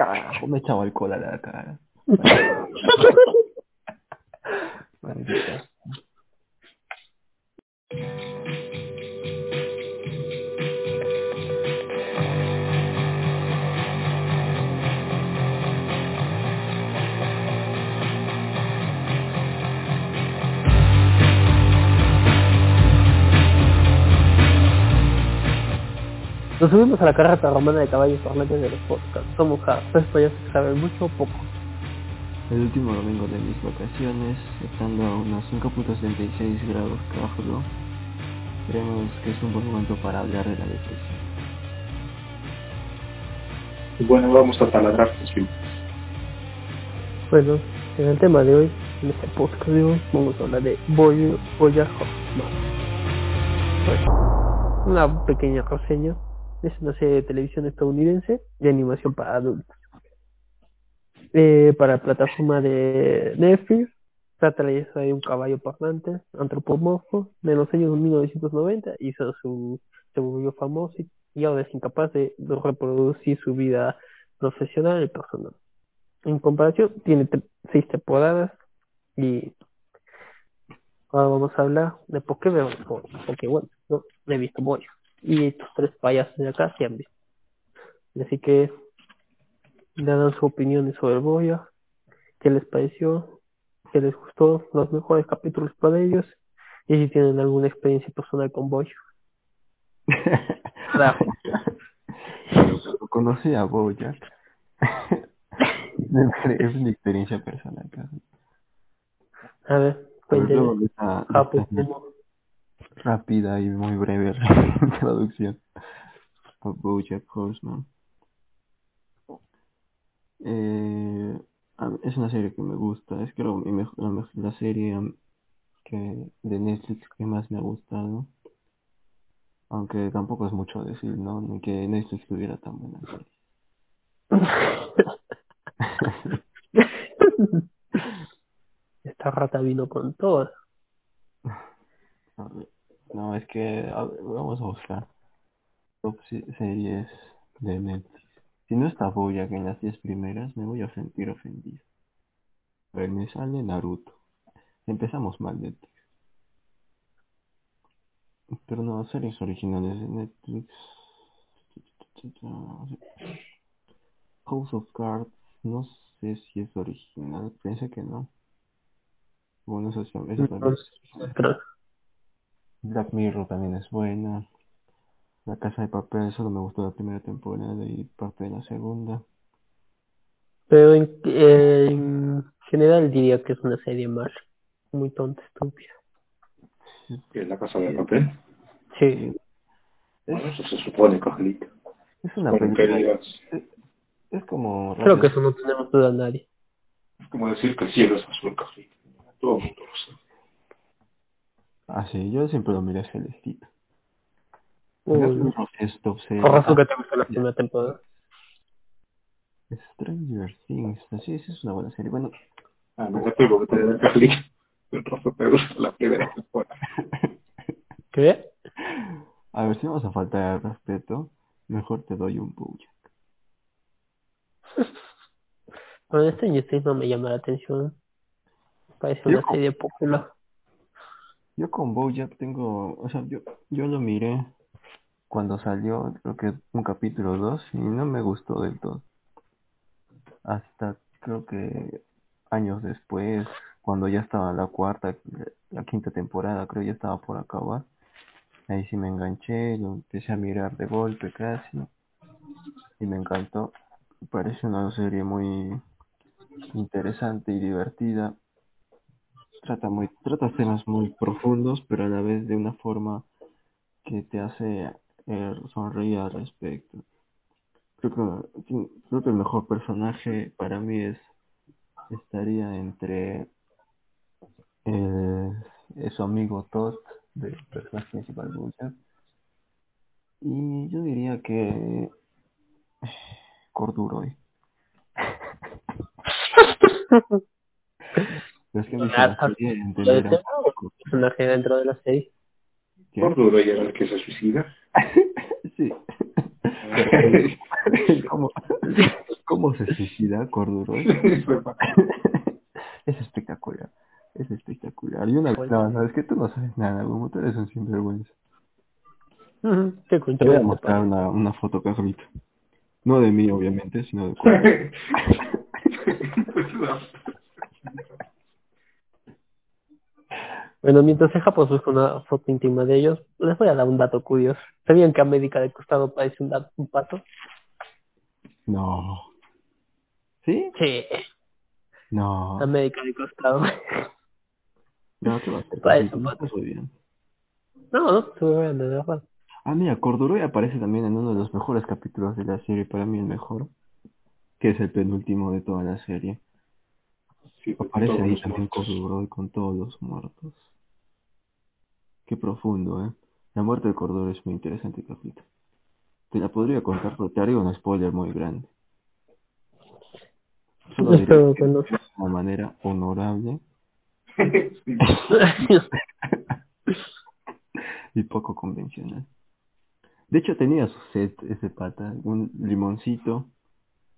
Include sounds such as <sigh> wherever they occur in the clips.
Carajo, me echaba alcohol a la cara. <laughs> Maldita. Nos subimos a la carreta romana de caballos tornantes de los podcasts. Somos tres payasos que saben mucho o poco. El último domingo de mis vacaciones, estando a unos 5.66 grados Cáfalo, creemos que es un buen momento para hablar de la depresión. Y bueno, vamos a taladrar tus. Bueno, en el tema de hoy, en este podcast de hoy, vamos a hablar de Boy, Boya. Bueno, una pequeña reseña. Es una serie de televisión estadounidense de animación para adultos. Eh, para la plataforma de Netflix, trata de un caballo parlante, antropomorfo, de los años 1990, hizo su, se volvió famoso y, ahora es incapaz de, reproducir su vida profesional y personal. En comparación, tiene seis temporadas y ahora vamos a hablar de Boy, porque bueno, no he visto Boy y estos tres payasos de acá se han visto. Así que dan sus opiniones sobre Boya, qué les pareció, qué les gustó, los mejores capítulos para ellos y si tienen alguna experiencia personal con Boya. <laughs> Lo conocí a Bojack. <laughs> es mi experiencia personal. casi. A ver, Pero rápida y muy breve <laughs> introducción a Bojack Horseman. Eh, es una serie que me gusta, es creo mi mej- la, la serie que de Netflix que más me ha gustado. Aunque tampoco es mucho decir, ¿no? Ni que Netflix tuviera tan buena serie. <laughs> Esta rata vino con todo. <laughs> A ver, No, es que a ver, vamos a buscar top se- series de Netflix. Si no está Bojack en las 10 primeras, me voy a sentir ofendido. A ver, me sale Naruto. Empezamos mal Netflix. Pero no, series originales de Netflix. House of Cards, no sé si es original, pensé que no. Bueno, eso, es- eso también. Black Mirror también es buena. La Casa de Papel solo me gustó la primera temporada y parte de la segunda. Pero en, en general diría que es una serie más muy tonta, estúpida. Es la casa de papel. Sí. Bueno, eso se supone, Cajalito. Es una película. Es, es como. Creo que eso no tenemos duda nadie. es como decir que el cielo es azul, Cajalito. Todo el mundo lo sabe. Ah, sí, yo siempre lo miré. Uy, top serie. por razón que te gustó la primera temporada. Stranger Things, sí, esa es una buena serie. Bueno, Ah, me da pego que te da. El trozo te gusta la primera temporada. <laughs> ¿Qué? a ver si vamos a faltar al respeto, mejor te doy un Bojack. <laughs> Bueno, Stranger Things no me llama la atención. Parece una serie popular. Yo con Bojack tengo, o sea, yo, yo lo miré cuando salió, creo que un capítulo 2 y no me gustó del todo. Hasta creo que años después, cuando ya estaba la cuarta, la quinta temporada, creo ya estaba por acabar. Ahí sí me enganché, lo empecé a mirar de golpe casi y me encantó. Parece una serie muy interesante y divertida. Trata muy, trata temas muy profundos, pero a la vez de una forma que te hace eh, sonreír al respecto. Creo que, creo que el mejor personaje para mí es estaría entre eh, es su amigo Todd del personaje principal Bojack y yo diría que <sighs> Corduroy <laughs> Pero es que me hizo la Ah, serie ¿Lo entender de a- personaje dentro de la serie? ¿Qué? Por duro llega el que se suicida. <laughs> sí <laughs> <laughs> como, como cómo se suicida fue- es espectacular. Es espectacular. Y una Pues- no, sabes que tú no sabes nada, como tú eres un sinvergüenza. Qué Te voy a mostrar una, una foto, Carlito. No de mí, obviamente, sino de Corduroy. Bueno, mientras en Japón busca una foto íntima de ellos, les voy a dar un dato curioso. ¿Sabían que América de costado parece un, dato- un pato? No. ¿Sí? Sí, No. América de costado. No, ¿qué va a No pato. estás muy bien. No, no, estuve viendo, de verdad. Ah, mira, Corduroy aparece también en uno de los mejores capítulos de la serie, para mí el mejor, que es el penúltimo de toda la serie. Sí, Aparece ahí también. Corduroy con todos los muertos. Qué profundo, ¿eh? La muerte de Corduroy es muy interesante, Carlito. Te la podría contar, pero te haría un spoiler muy grande. Solo diré Espero que que no. de una manera honorable <laughs> y poco convencional. De hecho, tenía su set ese pata, un limoncito,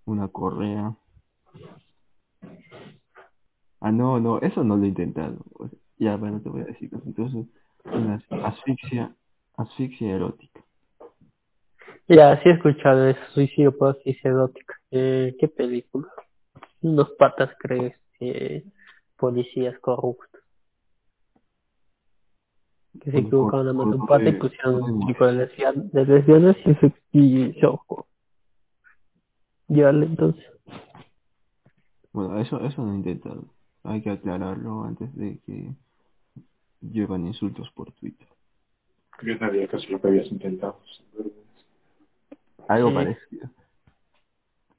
una correa. Ah, no, no, eso no lo he intentado. O sea, ya, bueno, te voy a decir. Entonces, una asfixia, asfixia erótica. Ya, sí he escuchado eso, suicidio por asfixia erótica. Eh, ¿Qué película? Unos patas, creo, eh, policías corruptos. Que se equivocaron a matar un pata y pusieron un tipo de, lesbian- de lesbianas y se y se ahorcó. Ya, entonces. Bueno, eso, eso no he intentado. Hay que aclararlo antes de que llevan insultos por Twitter. Yo sabía que eso es lo que habías intentado. Algo Sí. parecido.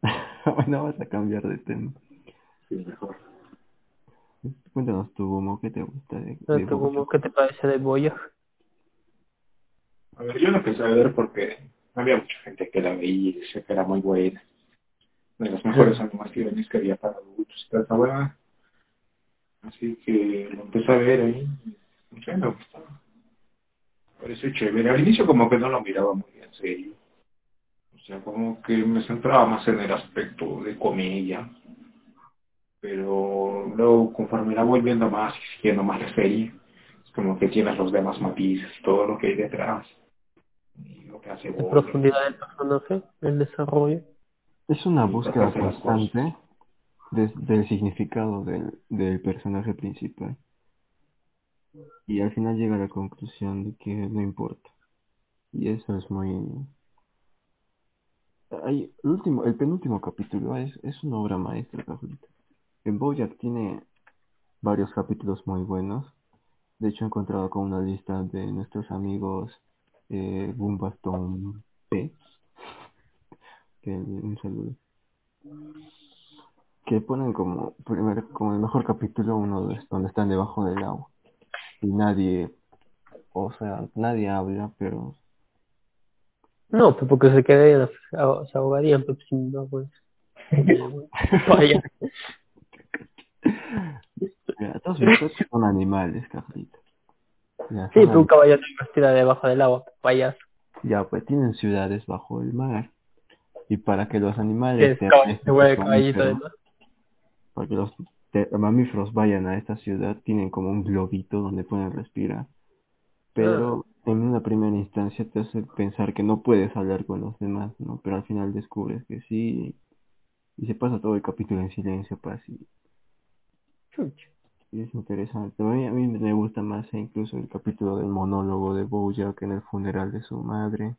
<laughs> bueno, vas a cambiar de tema. Sí, mejor. Cuéntanos tu Momo, ¿qué te gusta de, No como, Bojack? ¿Qué te parece de Boya? A ver, yo lo empecé a ver porque había mucha gente que la veía y decía que era muy buena. De las mejores <laughs> animaciones que había para adultos. y buena. Así que lo empecé a ver ahí. Sé, me gustaba. Pareció chévere. Al inicio como que no lo miraba muy en serio. O sea, como que me centraba más en el aspecto de comedia. Pero luego, conforme la voy viendo más y siguiendo más la serie, es como que tienes los demás matices, todo lo que hay detrás. Y lo que hace De Boya. profundidad del personaje, el desarrollo. Es una Sí, búsqueda constante de- del significado del, del personaje principal. Y al final llega a la conclusión de que no importa. Y eso es muy... El, último, el penúltimo capítulo es, es una obra maestra, Carlito. En Bojack tiene varios capítulos muy buenos. De hecho, he encontrado con una lista de nuestros amigos eh, Boombaston P. <laughs> Que un saludo. Que ponen como, primer, como el mejor capítulo uno de, donde están debajo del agua. Y nadie, o sea, nadie habla, pero No, pues porque se quedarían, se ahogarían, pues sin no, pues. <laughs> Vaya. todos ustedes son animales, Carlito. Ya, Sí, pero un caballo no investiga debajo del agua, payaso. Ya, pues tienen ciudades bajo el mar. Y para que los animales se caballito para que los te- mamíferos vayan a esta ciudad, tienen como un globito donde pueden respirar. Pero en una primera instancia te hace pensar que no puedes hablar con los demás, ¿no? Pero al final descubres que sí. Y se pasa todo el capítulo en silencio, pues, y, Chucha. y es interesante. A mí, a mí me gusta más eh, incluso el capítulo del monólogo de Bojack en el funeral de su madre,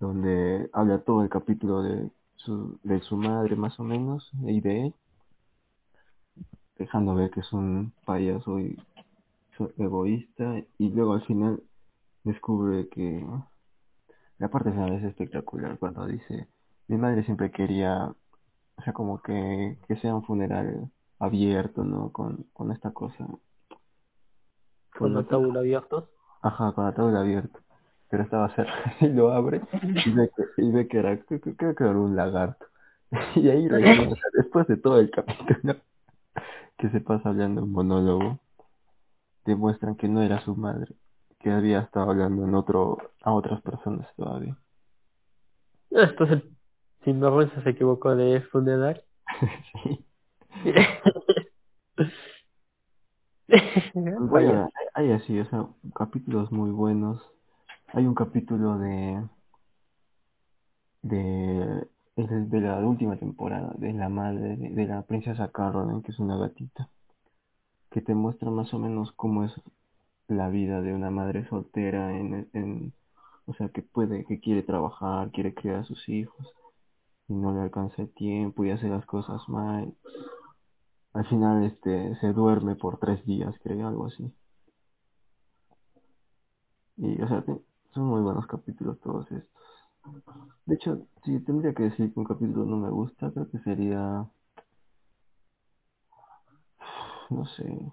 donde habla todo el capítulo de su, de su madre más o menos y de él, dejando ver que es un payaso y egoísta y luego al final descubre que la parte final es espectacular cuando dice mi madre siempre quería o sea como que, que sea un funeral abierto no con, con esta cosa Con la tabla abierta. Ajá, con la tabla abierta. Pero estaba cerrado <laughs> y lo abre y ve que, y ve que era, creo, que era un lagarto. <laughs> Y ahí recuerda, <laughs> después de todo el capítulo que se pasa hablando un monólogo, demuestran que no era su madre, que había estado hablando en otro, a otras personas todavía. Esto es el Sin vergüenza se equivocó de funeral. <laughs> <laughs> sí. Vaya, hay así, o sea, capítulos muy buenos. Hay un capítulo de de es de la última temporada de la madre de, de la princesa Caroline, que es una gatita, que te muestra más o menos cómo es la vida de una madre soltera en, en o sea, que puede, que quiere trabajar, quiere criar a sus hijos y no le alcanza el tiempo y hace las cosas mal. Al final este se duerme por tres días, creo, algo así. Y o sea, son muy buenos capítulos todos estos. De hecho, si tendría que decir que un capítulo no me gusta, creo que sería, no sé,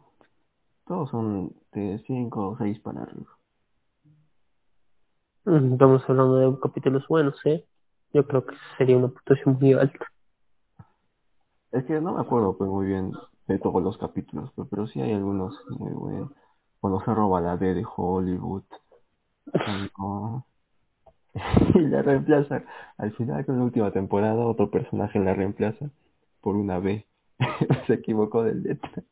todos son de 5 o 6 para arriba. Mm, Estamos hablando de capítulos buenos, ¿eh? Yo creo que sería una puntuación muy alta. Es que no me acuerdo pues muy bien de todos los capítulos, pues, pero sí hay algunos muy buenos. Cuando se roba la D de Hollywood, <laughs> cuando... <laughs> y la reemplaza. Al final, con la última temporada, otro personaje la reemplaza por una B. <laughs> se equivocó de letra.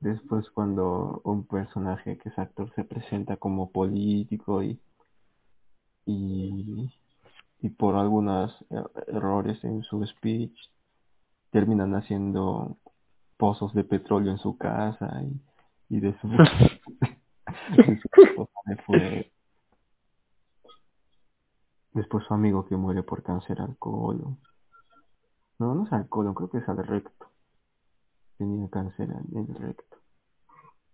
Después cuando un personaje que es actor se presenta como político y, y, y por algunos er- errores en su speech terminan haciendo pozos de petróleo en su casa y, y de su, <laughs> de su esposa le fue después su amigo que muere por cáncer al colon. No, no es al colon, creo que es al recto. Tenía cáncer en el recto.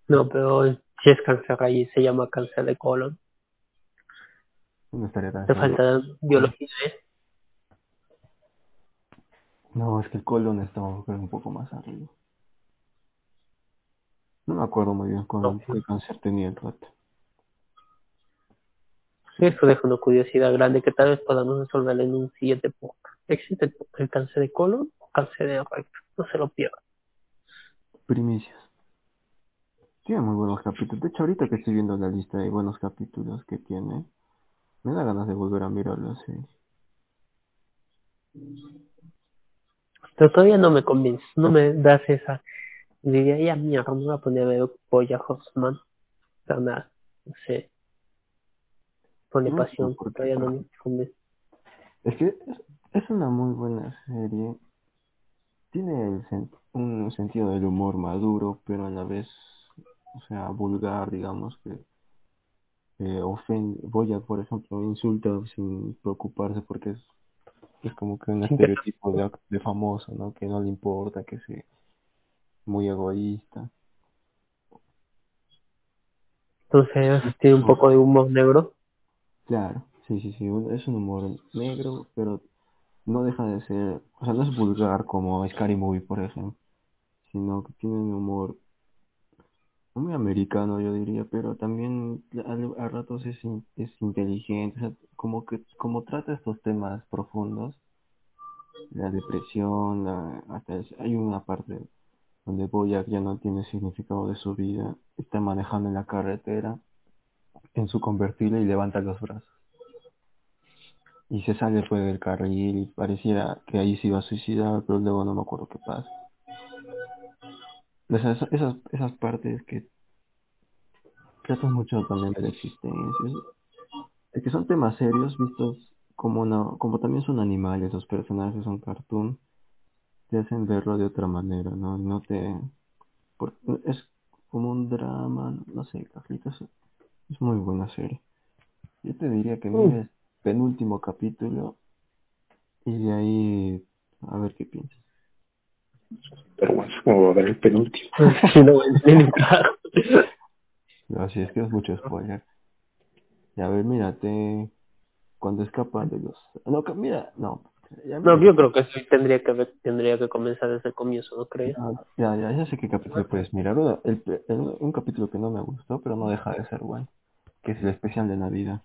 No, pero si es cáncer ahí se llama cáncer de colon. No estaría tan Te falta biología, ¿eh? No, es que el colon estaba creo, un poco más arriba. No me acuerdo muy bien con No. qué cáncer tenía el rato. Esto deja una curiosidad grande que tal vez podamos resolver en un siguiente podcast. ¿Existe el, cáncer de colon o cáncer de recto? No se lo pierdan. Primicias. Tiene muy buenos capítulos. De hecho, ahorita que estoy viendo la lista de buenos capítulos que tiene, me da ganas de volver a mirar la serie. Pero todavía no me convence, no me das esa. Diría, ya mierda, me voy a poner a ver Boya Horseman. Pero nada, no sé. Pasión, porque- todavía no me convence. Es que es, es una muy buena serie. Tiene el sen- un sentido del humor maduro, pero a la vez, o sea, vulgar, digamos, que eh, ofende. Boya, por ejemplo, insulta sin preocuparse porque es, es como que un estereotipo de, de famoso, ¿no? Que no le importa, que es muy egoísta. Entonces tiene un poco de humor negro. Claro, sí, sí, sí, es un humor negro, pero no deja de ser, o sea, no es vulgar como Scary Movie, por ejemplo, sino que tiene un humor muy americano, yo diría, pero también a, ratos es inteligente, o sea, como que como trata estos temas profundos, la depresión, la, hasta es- hay una parte donde Boyack ya no tiene significado de su vida, está manejando en la carretera en su convertible y levanta los brazos. Y se sale pues del carril y pareciera que ahí se iba a suicidar, pero luego no me acuerdo qué pasa. Sea, esas, esas, esas partes que tratan mucho también de la existencia. Es que son temas serios vistos como una, como también son animales, los personajes son cartoon, te hacen verlo de otra manera, ¿no? No te... es como un drama, no sé, Carlitos, es muy buena serie. Yo te diría que mires penúltimo capítulo y de ahí a ver qué piensas. Pero bueno, es como ver el penúltimo. <laughs> Si no, si <laughs> es que es mucho spoiler. Y a ver, mírate cuando escapa de los... No, que- mira, no. Ya, No, yo creo que sí tendría que ver- tendría que comenzar desde el comienzo, ¿no crees? Ya, ya, ya sé qué capítulo puedes mirar. El, el- un capítulo que no me gustó, pero no deja de ser bueno. Que es el especial de Navidad.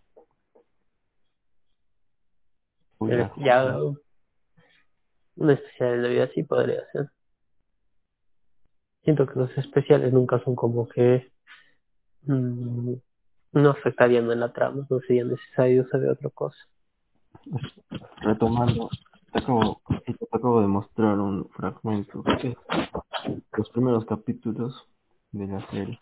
Uy, ya, ya un especial de Navidad sí podría ser. Siento que los especiales nunca son como que mm, no afectarían en la trama, no sería necesario saber otra cosa. retomando, te acabo, te acabo de mostrar un fragmento de los primeros capítulos de la serie.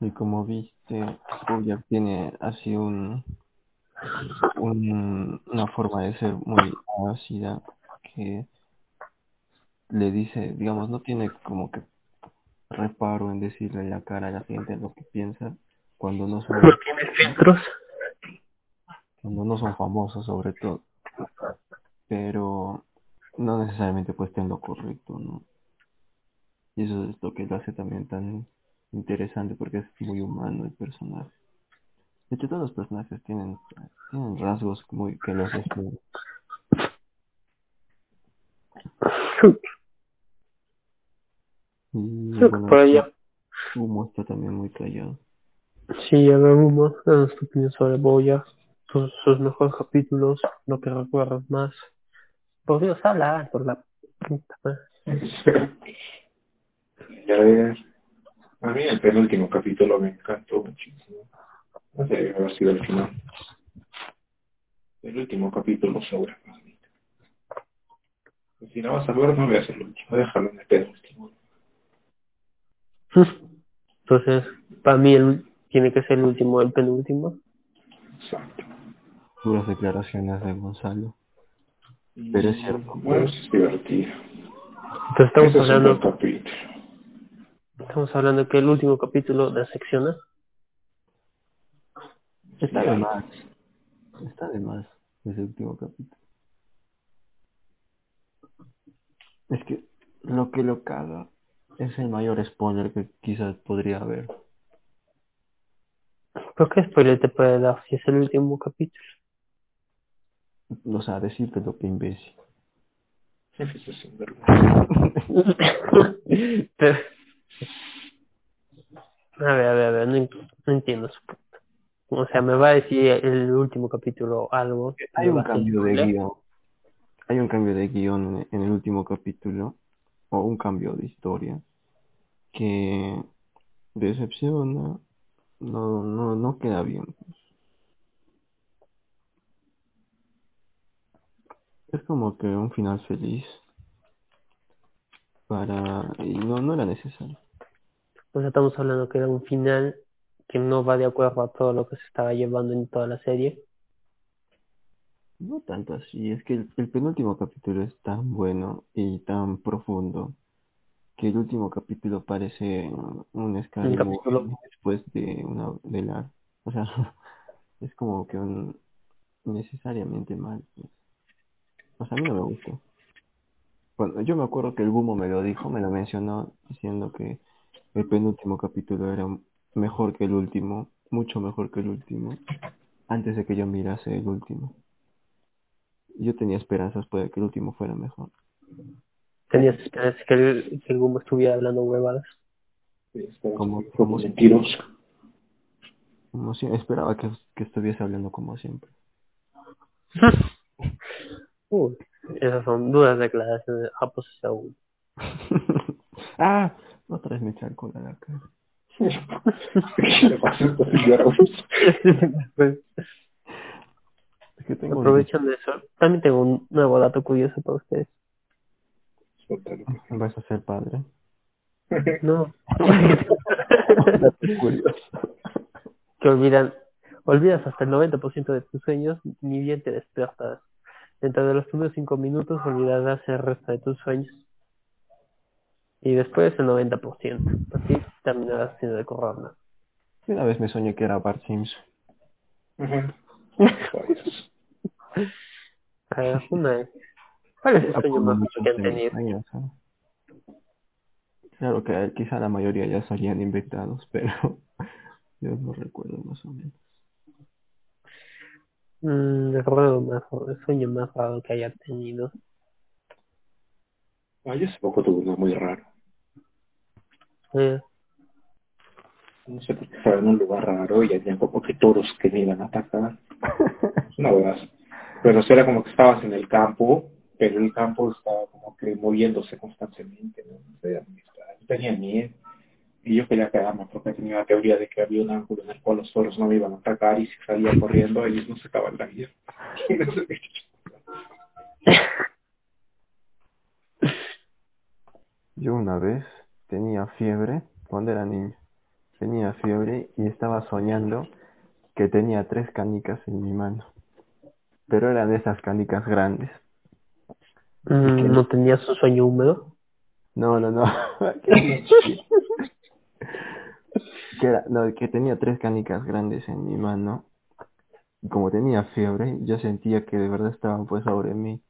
Y como viste, Bojack tiene así un, un, una forma de ser muy ácida que le dice, digamos, no tiene como que reparo en decirle en la cara a la gente lo que piensa cuando no son, No tiene filtros. cuando no son famosos sobre todo. Pero no necesariamente pues esté en lo correcto, ¿no? Y eso es lo que lo hace también tan interesante porque es muy humano el personaje. De hecho todos los personajes tienen, tienen rasgos muy que los definen. Y Creo que bueno, por allá. Humo está también muy callado. Sí, a ver, Humo, danos tu opinión sobre Boya, sus, sus mejores capítulos, lo que recuerdas más. Por Dios, habla por la puta madre. Y a ver, a mí el penúltimo capítulo me encantó muchísimo. No sé, debe haber sido el final. El último capítulo sobre Magneto. Y Si no vas a ver, no veas el último, déjalo en el penúltimo. Entonces, para mí el, tiene que ser el último, el penúltimo. Exacto. Puras declaraciones de Gonzalo. Pero es cierto. Bueno, eso es divertido. Entonces estamos Ese es un hablando. Estamos hablando que el último capítulo de secciona. Está Sí, de más. Está de más ese último capítulo. Es que lo que lo caga es el mayor spoiler que quizás podría haber. ¿Por qué spoiler te puede dar si es el último capítulo? O sea, decirte lo que imbécil. Eso es sinvergüenza. <laughs> <laughs> Pero- a ver, a ver, a ver, no, no entiendo su punto. O sea, me va a decir el último capítulo algo. Hay un cambio de guion. Hay un cambio de guion en, el último capítulo. O un cambio de historia. Que decepciona. No, no, no queda bien. Es como que un final feliz. Para. Y no, no era necesario. O sea, estamos hablando que era un final que no va de acuerdo a todo lo que se estaba llevando en toda la serie. No tanto así, es que el, el penúltimo capítulo es tan bueno y tan profundo que el último capítulo parece un movie después de una de la, o sea, <laughs> es como que un necesariamente mal. pues. O sea, a mí no me gustó. Bueno, yo me acuerdo que el Bumo me lo dijo, me lo mencionó diciendo que el penúltimo capítulo era mejor que el último, mucho mejor que el último, antes de que yo mirase el último. Yo tenía esperanzas pues, de que el último fuera mejor. Tenías esperanza que el, que el Gumo estuviera hablando huevadas. Como- como- mentiroso. Como si- esperaba que, que estuviese hablando como siempre. <laughs> Uy, esas son duras declaraciones. Ah, pues aún. <laughs> ah, otra vez me eché alcohol a la cara. <laughs> ¿Qué le pasa a esta señora? Pues, Es que tengo un- aprovechando eso, también tengo un nuevo dato curioso para ustedes. Suéltalo. <laughs> Vas a ser padre. No. <laughs> Dato curioso. que olvidan, olvidas hasta el 90% de tus sueños, ni bien te despiertas. Dentro de los primeros 5 minutos olvidarás el resto de tus sueños. Y después el 90%. Así terminarás sin recordar nada. Una vez me soñé que era Bart Simpson. A <laughs> ver, una ¿Cuál es el sueño más muchos que han tenido? años, ¿no? Claro que quizá la mayoría ya salían inventados, <laughs> pero yo no recuerdo más o menos. Mm, recuerdo más, el sueño más raro que haya tenido. Ah, yo hace poco tuve uno muy raro. No sé por qué estaba en un lugar raro y había como que toros que me iban a atacar. <laughs> Una verdad. Pero o sea, era como que estabas en el campo, pero el campo estaba como que moviéndose constantemente. ¿no? No sé, era muy extraño. Tenía miedo. Y yo quería quedarme porque tenía la teoría de que había un ángulo en el cual los toros no me iban a atacar y si salía corriendo ellos no sacaban la vida. <laughs> Yo una vez tenía fiebre cuando era niño. Tenía fiebre y estaba soñando que tenía tres canicas en mi mano. Pero eran de esas canicas grandes. Mm, ¿No tenías un sueño húmedo? No, no, no. <laughs> <laughs> que, era, no, que tenía tres canicas grandes en mi mano. Y como tenía fiebre, yo sentía que de verdad estaban pues sobre mí.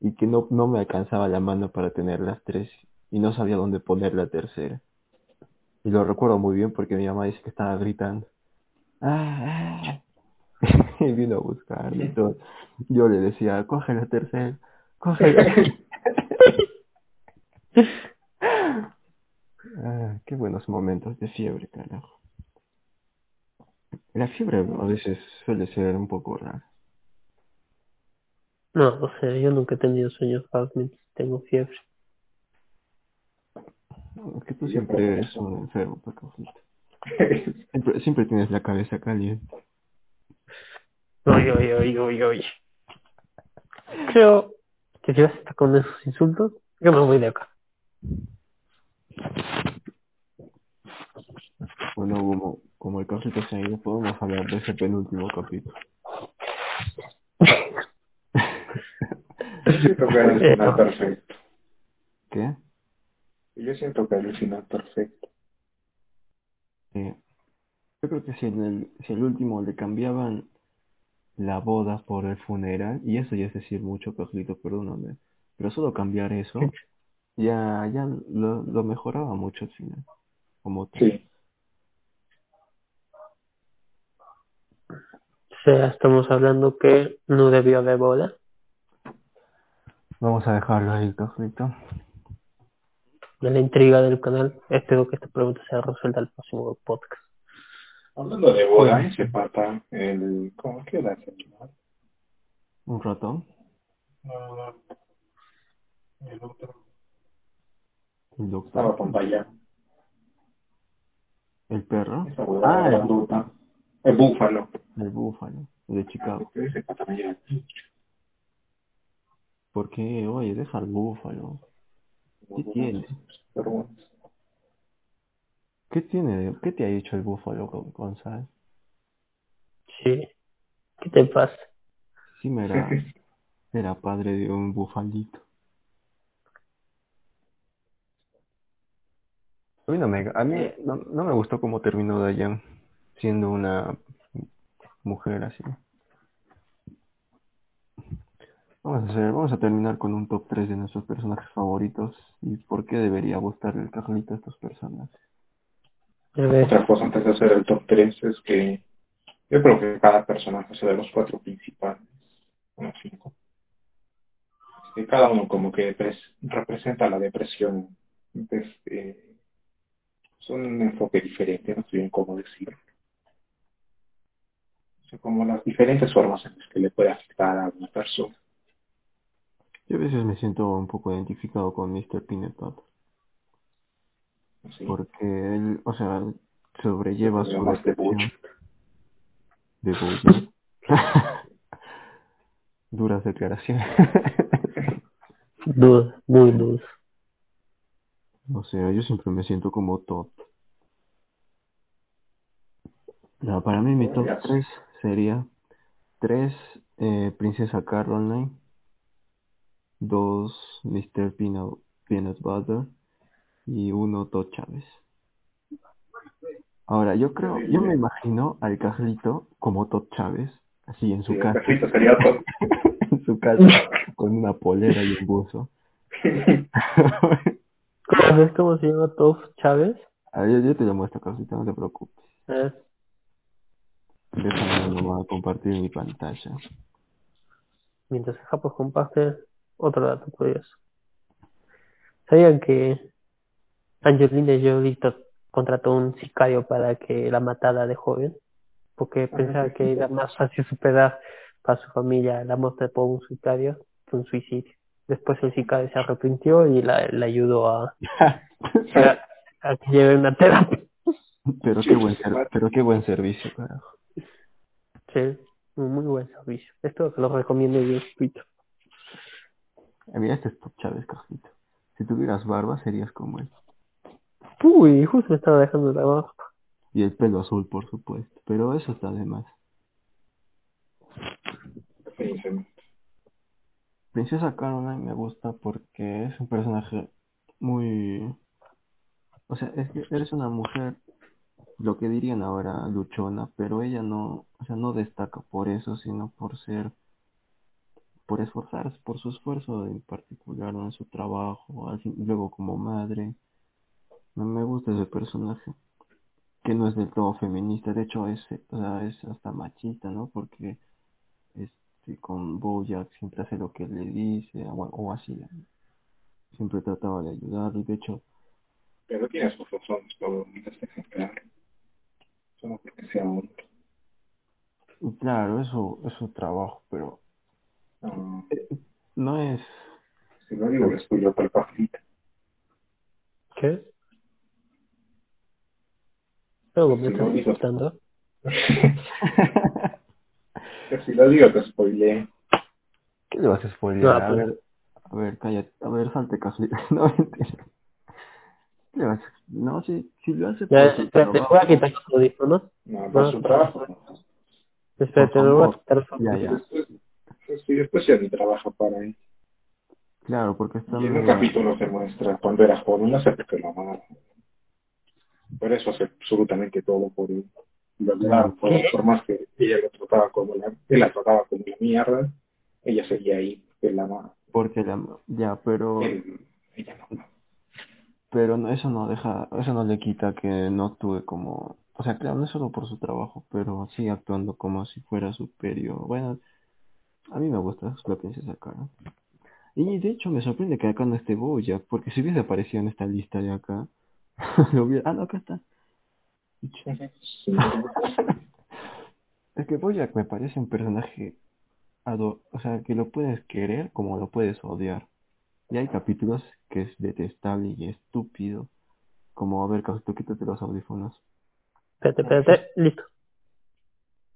Y que no, no me alcanzaba la mano para tener las tres. Y no sabía dónde poner la tercera. Y lo recuerdo muy bien porque mi mamá dice que estaba gritando. ¡Ah! ah". <laughs> y vino a buscarme. Yo le decía, coge la tercera, coge la <laughs> <laughs> ah, qué buenos momentos de fiebre, carajo. La fiebre a veces suele ser un poco rara. No, o sea, yo nunca he tenido sueños mientras tengo fiebre. Es que tú siempre eres un enfermo, Pacojito. <laughs> Siempre, siempre tienes la cabeza caliente. Oye, oye, oye, oye, oye. Creo que si vas a estar con esos insultos, yo me voy de acá. Bueno, como, como el Carlito se ha ido, podemos hablar de ese penúltimo capítulo. <laughs> Final perfecto. ¿Qué? Yo siento que era el final perfecto. Eh, yo creo que si en el, si el último le cambiaban la boda por el funeral, y eso ya es decir mucho, Carlito, perdóname, pero solo cambiar eso, ya, ya lo, lo mejoraba mucho al final. Como tal. Sí. O sea, estamos hablando que no debió haber boda. Vamos a dejarlo ahí, Carlito. De la intriga del canal. Espero que esta pregunta sea resuelta al próximo podcast. Hablando de boda, ese pata, el... ¿Cómo que era ese animal? Un ratón, No, no. El otro. el Estaba doctor, con Bayá. el perro, Esa Ah, el- grandota. El búfalo. el búfalo, el de Chicago. Ese pata me lleva ¿Por qué? Oye, deja al búfalo. ¿Qué tiene? Pero bueno. ¿Qué tiene? ¿Qué te ha hecho el búfalo, Gon- Gonzalo? Sí. ¿Qué te pasa? Sí, me era, era padre de un bufalito. A mí no me, a mí no, no me gustó cómo terminó Dayan siendo una mujer así. Vamos a hacer, vamos a terminar con un top 3 de nuestros personajes favoritos y por qué debería gustarle el Carlito a estos personajes. Otra cosa antes de hacer el top 3 es que yo creo que cada personaje, o sea, de los cuatro principales, bueno, cinco, que cada uno como que pres- representa la depresión desde son un enfoque diferente, no sé bien cómo decirlo. O sea, como las diferentes formas en las que le puede afectar a una persona. Yo a veces me siento un poco identificado con Mr. Peanut Butter ¿sí? porque él, o sea, sobrelleva su de depresión Butch. de Bojack. <laughs> Duras declaraciones. <laughs> duda, muy. O sea, yo siempre me siento como top. No, para mí mi top Podrías. 3 sería 3 eh, Princesa Caroline, 2 Mr. Peanut, Peanut Butter y 1 Todd Chávez. Ahora, yo creo, yo me imagino al Carlito como Todd Chávez, así en su Sí, casa, sería <laughs> en su casa, con una polera y un buzo. <laughs> ¿Cómo es cómo se llama Tof Chávez? A ver, yo, te lo muestro, Carlito, no te preocupes. Eh, Déjame nomás compartir mi pantalla. mientras Japos comparte otro dato curioso. ¿Sabían que Angelina Jolie contrató un sicario para que la matara de joven? Porque pensaba que era más fácil superar para su familia la muerte por un sicario que un suicidio. Después el sicario se arrepintió y la, la ayudó a, <laughs> a, a que lleve una terapia. Pero qué buen, pero qué buen servicio, carajo. Sí, un muy buen servicio. Esto lo recomiendo yo. Eh, Mira, este es Top Chávez, cajito. Si tuvieras barba, serías como él. Uy, justo me estaba dejando la barba. Y el pelo azul, por supuesto. Pero eso está de más. Princesa Caroline me gusta porque es un personaje muy... O sea, es que eres una mujer, lo que dirían ahora, luchona, pero ella no, o sea, no destaca por eso, sino por ser, por esforzarse, por su esfuerzo en particular, ¿no? en su trabajo, luego como madre. Me, me gusta ese personaje, que no es del todo feminista, de hecho es, hasta machista, ¿no? Porque este, con Bojack siempre hace lo que le dice, o, o así, siempre trataba de ayudarlo, y de hecho, Pero tiene sus razones claro. Solo porque sea y claro, eso es su trabajo, pero no, no es, si no digo, les fui yo para el pajita. ¿Qué? Luego me estás lo digo. insultando. Que <laughs> si lo digo, te spoileé. ¿qué le vas a spoilear? No, a pues. ver, a ver, cállate, a ver, salte casualidad, <laughs> no mentira. ¿Qué le vas a- No, si, si lo hace Ya, voy a quitar los audífonos. No, por su trabajo. Espérate, Por me voy a favor. quitar los Ya, audífonos. ya. Sí, después ya ni trabaja para él. claro, porque Y están en un capítulo se muestra cuando era joven, no sé por qué lo amaba. Por eso hace absolutamente todo por él. Lo por, por más que ella lo trataba como la, él la trataba como la mierda, ella seguía ahí, él la amaba. porque la, ya, pero, Él, ella no. pero no, eso no deja, eso no le quita que no actúe como, o sea, claro, no es solo por su trabajo, pero sí actuando como si fuera superior. Bueno, a mí me gusta la princesa Cara. Y de hecho me sorprende que acá no esté Bojack, porque si hubiese aparecido en esta lista de acá, <laughs> lo hubiera, ah, no, acá está. Es que Bojack me parece un personaje, ado- o sea, que lo puedes querer como lo puedes odiar. Y hay capítulos que es detestable y estúpido, como, a ver, Causto, quítate los audífonos. Espérate, espérate, listo.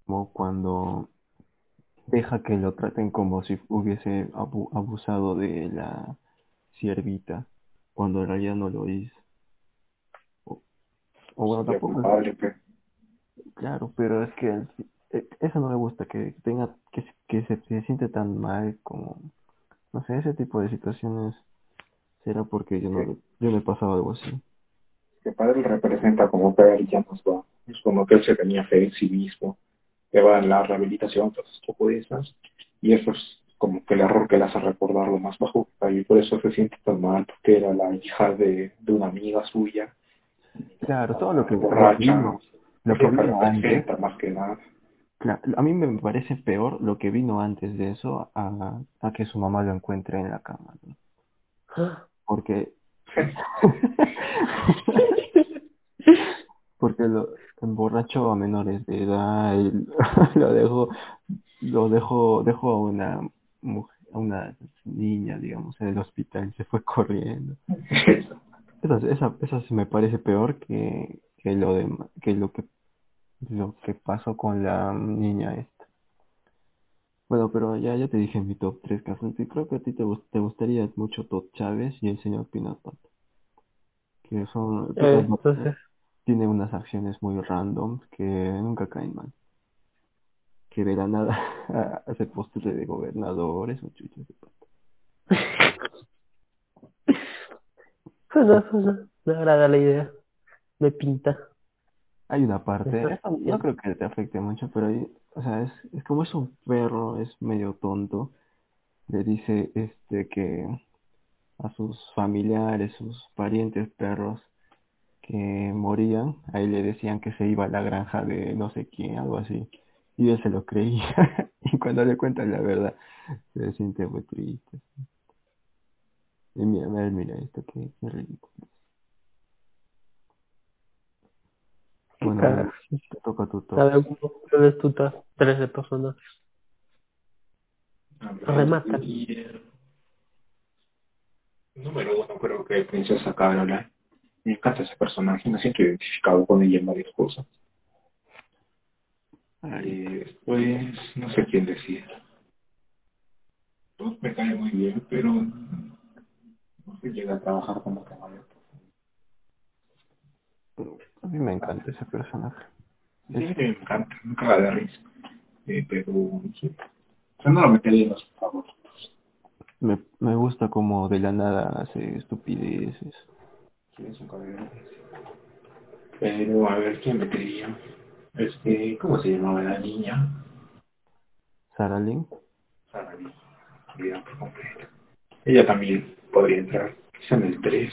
Como cuando deja que lo traten como si hubiese abu- abusado de la siervita, cuando en realidad no lo hizo. O, o bueno, tampoco pero Claro, pero es que el- eh, eso no me gusta, que tenga, que, se- que se, se siente tan mal como, no sé, ese tipo de situaciones será porque yo no, yo no he pasado algo así. que él representa como pegar y ya nos va. Es como que él se tenía fe en sí mismo, que va en la rehabilitación, todas estas cosas, y eso es como que el error que le hace recordar lo más bajo y por eso se siente tan mal, porque era la hija de, de una amiga suya, Claro, todo lo que, borracha, vino, lo que vino antes, más que nada. claro, a mí me parece peor lo que vino antes de eso a, a que su mamá lo encuentre en la cama, ¿no? Porque, <laughs> <laughs> porque lo emborrachó a menores de edad y <laughs> lo dejó, lo dejó, dejó a una mujer, a una niña, digamos, en el hospital y se fue corriendo. Esa, esa, esa sí me parece peor que, que lo de, que lo que, lo que pasó con la niña esta. Bueno, pero ya, ya te dije mi top 3 casos y creo que a ti te, te gustaría mucho Todd Chávez y el señor Pinapat. Que son, Eh, entonces, tiene unas acciones muy random que nunca caen mal. Que de la nada <laughs> hace posture de gobernadores o chuchos de pata. suena, suena, me agrada la idea. Me pinta. Hay una parte, esto no creo que te afecte mucho, pero hay, o sea, es, es como es un perro, es medio tonto, le dice este que a sus familiares, sus parientes perros que morían, ahí le decían que se iba a la granja de no sé quién, algo así, y él se lo creía, <laughs> y cuando le cuentan la verdad, se siente muy triste. Y mira, mira, mira esto, qué, qué ridículo. Bueno, Carajo. te toca tu A top. ver, ¿cuál es tu top 3 de personas? A ver, Remata. y, eh, Número uno creo que Princesa Caroline. Me encanta ese personaje, me siento identificado con ella en varias cosas. Y después, no sé quién decía. Todos me cae muy bien, pero no se llega a trabajar como caballo. A mí me encanta ese personaje. Sí, me encanta, me caga de risa. Eh, pero, sí. O sea, no lo metería en los favoritos. Me, me gusta como de la nada hace estupideces. Sí, es un caballero. Pero, a ver, ¿quién metería? Este, ¿cómo se llamaba la niña? Sarah Lynn. Sara. Olvidado por completo. Ella también podría entrar, quizá en el 3.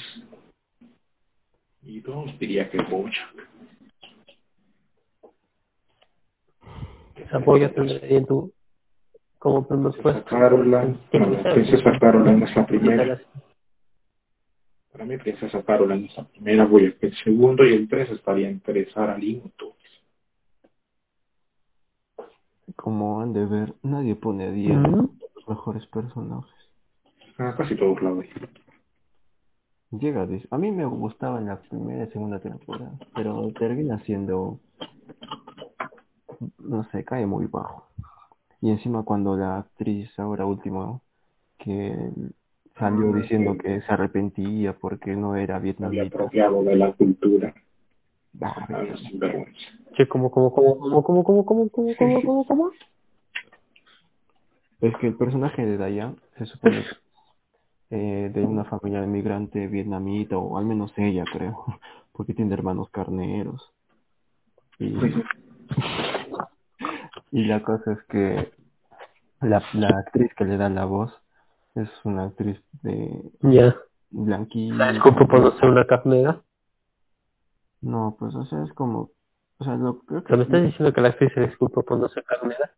Y dos diría que Bocha. Esa tendría en tu como primer Princesa puesto. Caroline. No, que ser. Princesa Caroline es la primera. Para mí, Princesa Caroline es la primera, voy a el segundo y el tres estaría entre Sara Lee o. Como han de ver, nadie pone a 10 Ujú. los mejores personajes. Ah, casi todos la doy. Llega A mí me gustaba en la primera y segunda temporada, pero termina siendo, no sé, cae muy bajo. Y encima cuando la actriz ahora último que salió Ah, diciendo sí. que se arrepentía porque no era Se había vietnamita. apropiado de la cultura. Ah, Ah. Sí, como, como, como, como, como, como, como, como, como, como, como. Es que el personaje de Dayan se supone eh, de una familia inmigrante vietnamita, o al menos ella creo, <laughs> porque tiene hermanos carneros. Y, <laughs> y la cosa es que la, la actriz que le da la voz es una actriz de Ya. blanquilla. Disculpa por no ser una carnera. No, pues o sea, es como, o sea, lo creo sea, me que estás diciendo que la actriz se disculpa por no ser carnera.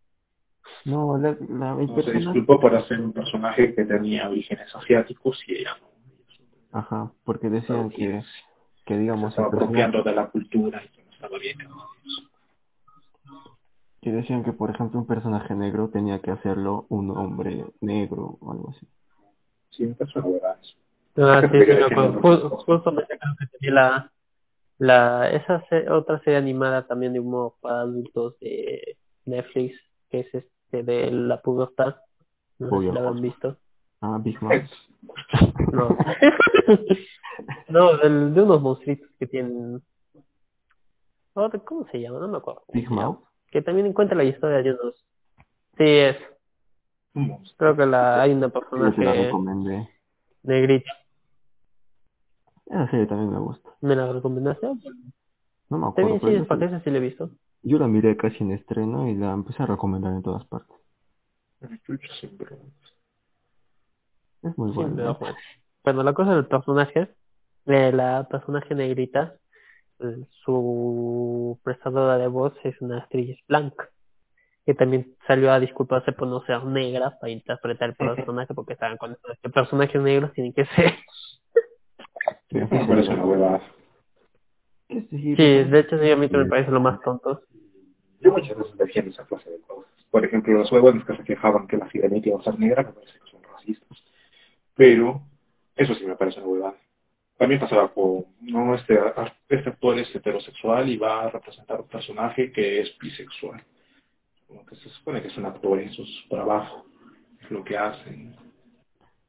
no, la, la, el No, se disculpó por hacer un personaje que tenía orígenes asiáticos y ella no. ajá, porque decían que, que Se digamos el estaba apropiando de la cultura y que no estaba bien. Que decían que por ejemplo un personaje negro tenía que hacerlo un hombre negro o algo así. Sí, me parece una. Ah, sí, sí, que me creo que tenía la, la, esa se- otra serie animada también de humor para adultos de Netflix, que es este de la pubertad. No sé si la han visto. Ah, Big Mouth. No. <laughs> no, del, de unos monstruitos que tienen. Oh, ¿de- ¿Cómo se llama? No me acuerdo. Big. Mouth. Que también encuentra la historia de unos. Sí, es. Creo que la, hay una la personaje recomendé. negrita. Esa serie también me gusta. ¿Me la recomendaste? No me acuerdo, También sí, es yo, para que esa sí la he visto. yo la miré casi en estreno y la empecé a recomendar en todas partes. Es muy Sí, buena. Bueno, la cosa del personaje, de la personaje negrita, su prestadora de voz es una actriz blanca, que también salió a disculparse por no ser negra para interpretar el personaje, porque saben cuando que personajes negros tienen que ser. Sí, Eso me parece una huevada. ¿Qué sí, Sí, de hecho, sí, a mí también me parece lo más tonto. Yo muchas veces defiendo esa clase de cosas. Por ejemplo, los huevones que se quejaban que la sirenita iba a ser negra, me parece que son racistas. Pero eso sí me parece una huevada. También pasaba con, no, este, este actor es heterosexual y va a representar un personaje que es bisexual. Como que se supone que es un actor, es su trabajo, es lo que hacen.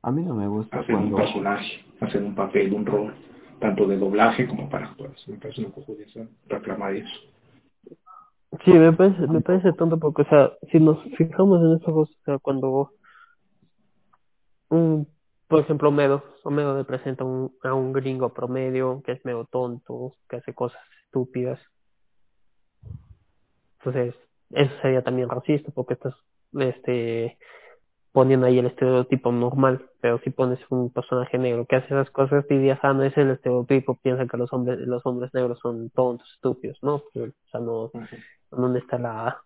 A mí no me gusta Hacen un cuando... personaje, hacen un papel, un rol, tanto de doblaje como para actuar. Me parece una cojudeza reclamar eso. Sí, me parece, me parece tonto porque, o sea, si nos fijamos en o sea, cuando un, por ejemplo, Medo, Medo le presenta un, a un gringo promedio que es medio tonto, que hace cosas estúpidas. Entonces, eso sería también racista porque estás, este, poniendo ahí el estereotipo normal, pero si pones un personaje negro que hace esas cosas, dirías, ah, no es el estereotipo, piensa que los hombres, los hombres negros son tontos, estúpidos, ¿no? Pero, o sea, no, ¿dónde está la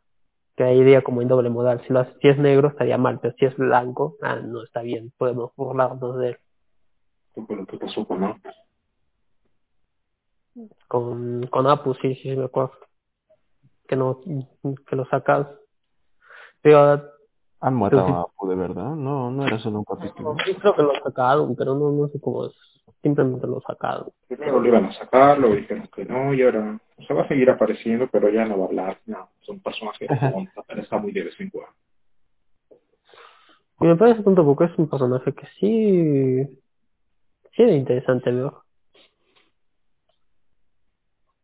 que ahí iría como en doble modal? Si, lo hace- si es negro estaría mal, pero si es blanco, ah, no está bien, podemos burlarnos de él. Fue lo que pasó con ¿no? Con, con Apu, sí, sí, sí, me acuerdo. Que no, que lo sacas. Pero Han sí. matado a Apu de verdad, no, no era solo un capítulo. yo creo que lo sacaron, pero no, no sé cómo es. simplemente lo sacaron. Primero lo iban a sacar, luego dijeron que no, y ahora o sea, va a seguir apareciendo, pero ya no va a hablar. No, son personajes que pero está muy de vez en cuando. Y me parece tonto porque es un personaje que sí, sí era interesante ver.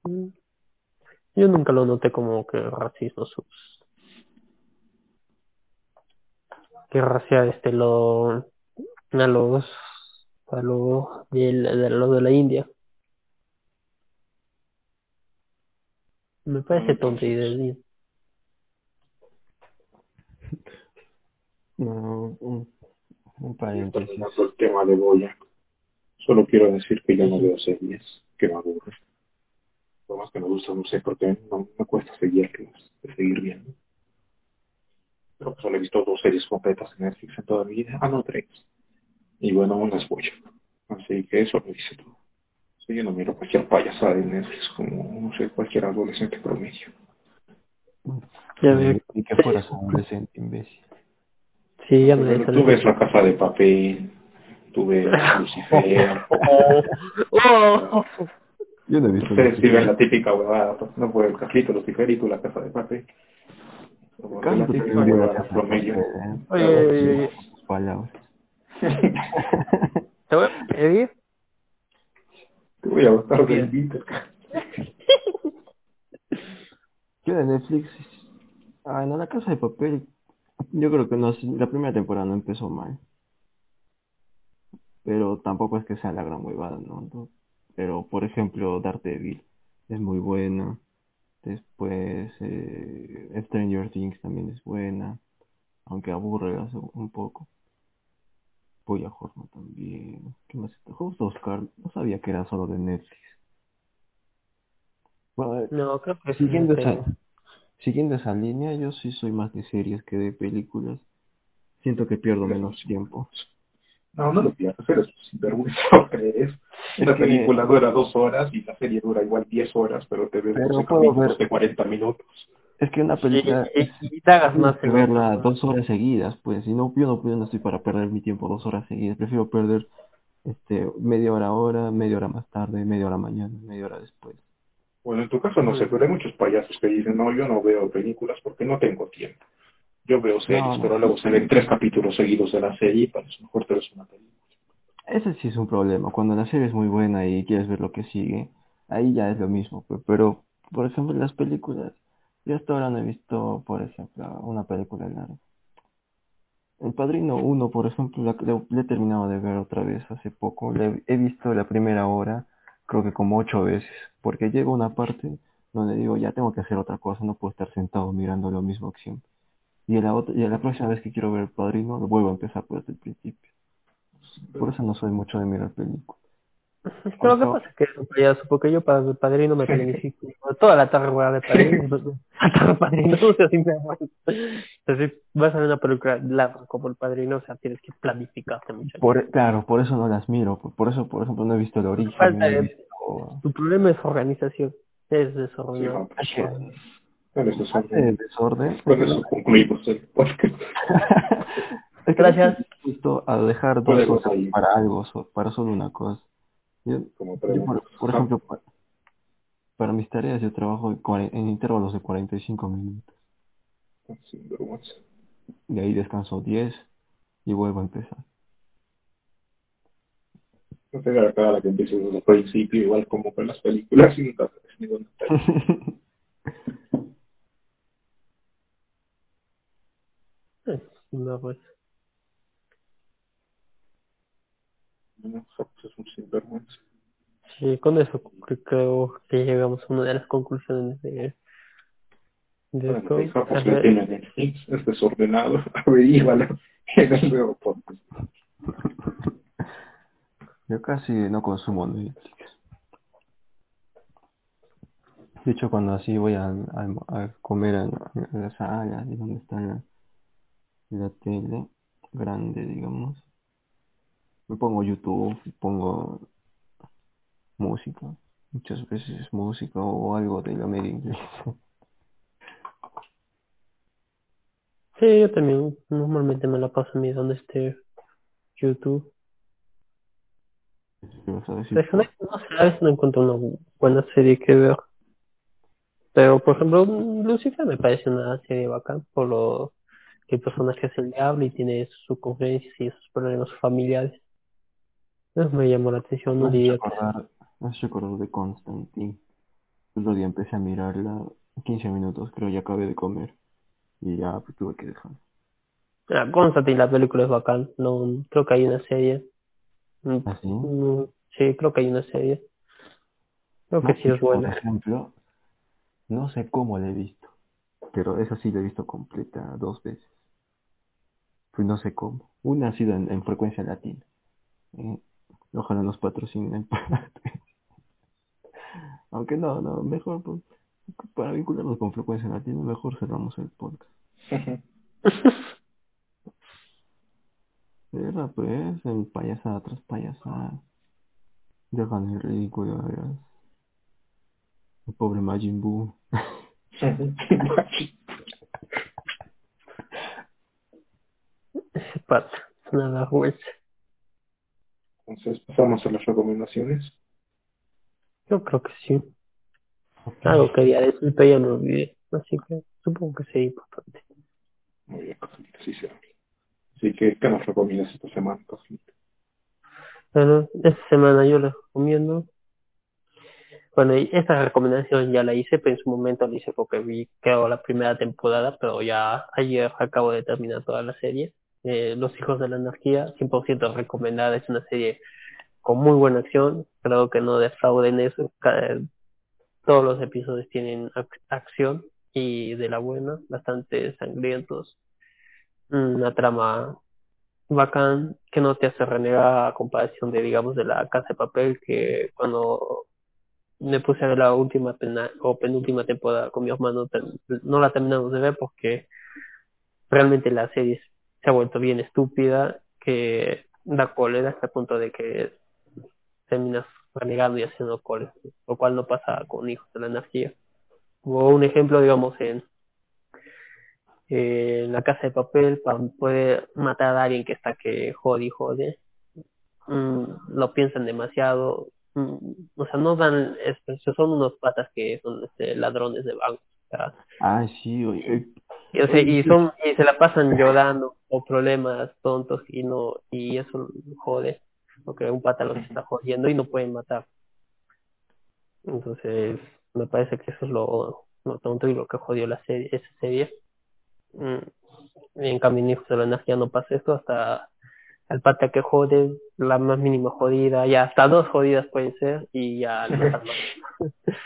Mm. Yo nunca lo noté como que racismo sus que racia este lo a los a los de, de los de la India. Me parece tonto y de No, un, un paréntesis. El tema de Goya, solo quiero decir que yo no veo series, que me aburren. Por más que me gusta, no sé por qué no me cuesta seguirlas, seguir viendo. Pero solo he visto dos series completas en Netflix en toda mi vida. Ah, no, tres. Y bueno, aún las voy. Así que eso lo dice todo. Sí, yo no miro cualquier payasada de Netflix como, no sé, cualquier adolescente promedio. Ya veo. Y que fueras adolescente, imbécil. Sí, ya me Pero tú ves la casa de papel, tú ves Lucifer. <laughs> Oh. Yo no he visto Ustedes sí ven la típica huevada, pues, no puede el Carlito, Lucifer y tú la casa de papel. Oye, oye. <laughs> ¿te voy a pedir? Te voy a Twitter. <laughs> Yo de Netflix, ah, no, la casa de papel, yo creo que no, la primera temporada no empezó mal. Pero tampoco es que sea la gran huevada, ¿no? No, Pero, por ejemplo, Daredevil es muy buena. Después, eh, Stranger Things también es buena. Aunque aburre hace un poco. Voy a Horno también. ¿Qué más está? House of Cards, no sabía que era solo de Netflix. Bueno, eh, No, creo que siguiendo sí, esa, siguiendo esa línea, yo sí soy más de series que de películas. Siento que pierdo menos tiempo. No, no lo pierdas, eres un sinvergüenza, <laughs> ¿no crees? Una Es que- película dura dos horas y la serie dura igual diez horas, pero te ves Pero 12 puedo capítulos ver- de 40 minutos. Es que una Sí, película y, y te hagas más que verla dos horas seguidas, pues. Si no, yo no, yo no estoy para perder mi tiempo dos horas seguidas. Prefiero perder este media hora ahora, media hora más tarde, media hora mañana, media hora después. Bueno, en tu caso no sé, pero hay muchos payasos que dicen, no, yo no veo películas porque no tengo tiempo. Yo veo series, No, no. pero luego se ven tres capítulos seguidos de la serie y para eso mejor te una película. Ese sí es un problema. Cuando la serie es muy buena y quieres ver lo que sigue, ahí ya es lo mismo. Pero, por ejemplo, las películas, yo hasta ahora no he visto, por ejemplo, una película larga. El Padrino 1, por ejemplo, la, la- la he terminado de ver otra vez hace poco. La he, he visto la primera hora, creo que como ocho veces, porque llega una parte donde digo, ya tengo que hacer otra cosa, no puedo estar sentado mirando lo mismo que siempre. Y a la, otra, y a la próxima vez que quiero ver El Padrino, lo vuelvo a empezar por el principio. Por eso no soy mucho de mirar películas. <laughs> Pero lo que pasa es que es un payaso, porque yo para el padrino me <laughs> planifico toda la tarde voy a ver padrino, la <laughs> tarde padrino, o sea. Entonces, vas a ver una película larga como el padrino, o sea, tienes que planificarte mucho. Por, claro, por eso no las miro. Por, por eso, por ejemplo, no he visto El Origen. Falta no he de- visto... Tu problema es organización, es Sí, Hace desorden. Con eso concluimos el podcast. <laughs> Es que Gracias. dispuesto a dejar dos seguir. para algo, para solo una cosa. Yo, Como yo podemos- por, por ejemplo, pa- para mis tareas yo trabajo en intervalos de 45 minutos. Sin vergüenza. De ahí descanso 10 y vuelvo a empezar. No te da cara que empieces desde el principio, igual como con las películas <laughs> No, pues. No, es un sinvergüenza. Sí, con eso cre- creo que llegamos a una de las conclusiones de, de Bueno, esto. le tiene Netflix, es desordenado, <laughs> averígualo en el nuevo podcast. Yo casi no consumo Netflix. De hecho, cuando así voy a, a- a comer a, a la sala, y donde está la, la tele grande, digamos, me pongo YouTube, pongo música, muchas veces música o algo de la media inglés. Sí, yo también normalmente me la paso mirando este YouTube. ¿Qué vas a decir? De Haneke, no no encuentro una buena serie que ver. Pero, por ejemplo, Lucifer me parece una serie bacán por lo que el personaje es el diablo y tiene sus conflictos y sus problemas familiares. Eso me llamó la atención, no Me que... acordar, me de Constantine. El otro día empecé a mirarla, 15 minutos, creo, ya acabé de comer. Y ya pues, tuve que dejar. Ah, Constantine, la película es bacán. No, creo que hay una serie. Mm, ¿Ah, sí? mm, Sí, creo que hay una serie. Creo que sí es buena. Por ejemplo, no sé cómo la he visto, pero esa sí la he visto completa dos veces. Pues no sé cómo. Una ha sido en, en frecuencia latina. Eh, ojalá nos patrocinen. <laughs> Aunque no, no, mejor pues, para vincularnos con frecuencia latina, mejor cerramos el podcast. Verdad, pues, en payasada tras payasada. Dejan el ridículo, ¿verdad? El pobre Majin Buu. <laughs> Ese pata, una vergüenza. Entonces pasamos a las recomendaciones. Yo creo que sí. Algo quería decir, pero ya me olvidé. Así que supongo que sería importante. Muy bien, Carlito, sí se habla. Así que, ¿qué nos recomiendas esta semana, Carlito? Bueno, esta semana yo les recomiendo. Bueno, esta recomendación ya la hice, pero en su momento la hice porque vi, creo, la primera temporada, pero ya ayer acabo de terminar toda la serie. Eh, Los Hijos de la Anarquía, 100% recomendada, es una serie con muy buena acción, creo que no defrauden eso. Cada- todos los episodios tienen ac- acción y de la buena, bastante sangrientos. Una trama bacán que no te hace renegar a comparación de, digamos, de la Casa de Papel, que cuando me puse a ver la última pena, o penúltima temporada con mi hermano, no la terminamos de ver porque realmente la serie se ha vuelto bien estúpida, que da cólera hasta el punto de que terminas renegando y haciendo cólera, lo cual no pasa con Hijos de la Anarquía. O un ejemplo, digamos, en, la casa de papel, poder matar a alguien que está que jode y jode, mm, lo piensan demasiado, mm, o sea, no dan, son unos patas que son este, ladrones de banco, sea, Ah, sí, oye. eh, y, o sea, y son y se la pasan llorando o problemas tontos y no y eso jode porque un pata los está jodiendo y no pueden matar. Entonces me parece que eso es lo, lo tonto y lo que jodió la serie esa serie. Mm, y en cambio en la Energía no pasa esto hasta el pata que jode la más mínima jodida ya hasta dos jodidas pueden ser y ya le <laughs>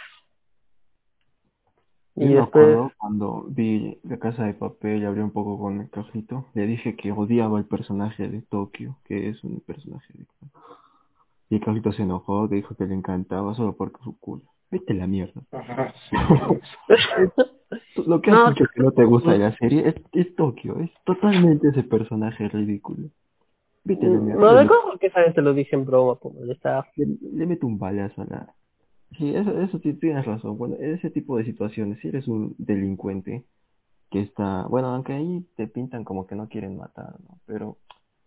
Yo y me después acuerdo cuando vi La Casa de Papel y hablé un poco con el cajito, le dije que odiaba el personaje de Tokio, que es un personaje de... Y el cajito se enojó, dijo que le encantaba solo porque su culo. Vete la mierda. <laughs> Lo que has No, dicho que no te gusta de la serie es, es Tokio, es totalmente ese personaje ridículo. Vete a la mierda. no le, recuerdo que esa vez te lo dije en broma por molestar le- le meto un balazo a la... Sí, eso, eso sí, tienes razón. Bueno, en ese tipo de situaciones, si eres un delincuente que está... Bueno, aunque ahí te pintan como que no quieren matar, ¿no? Pero...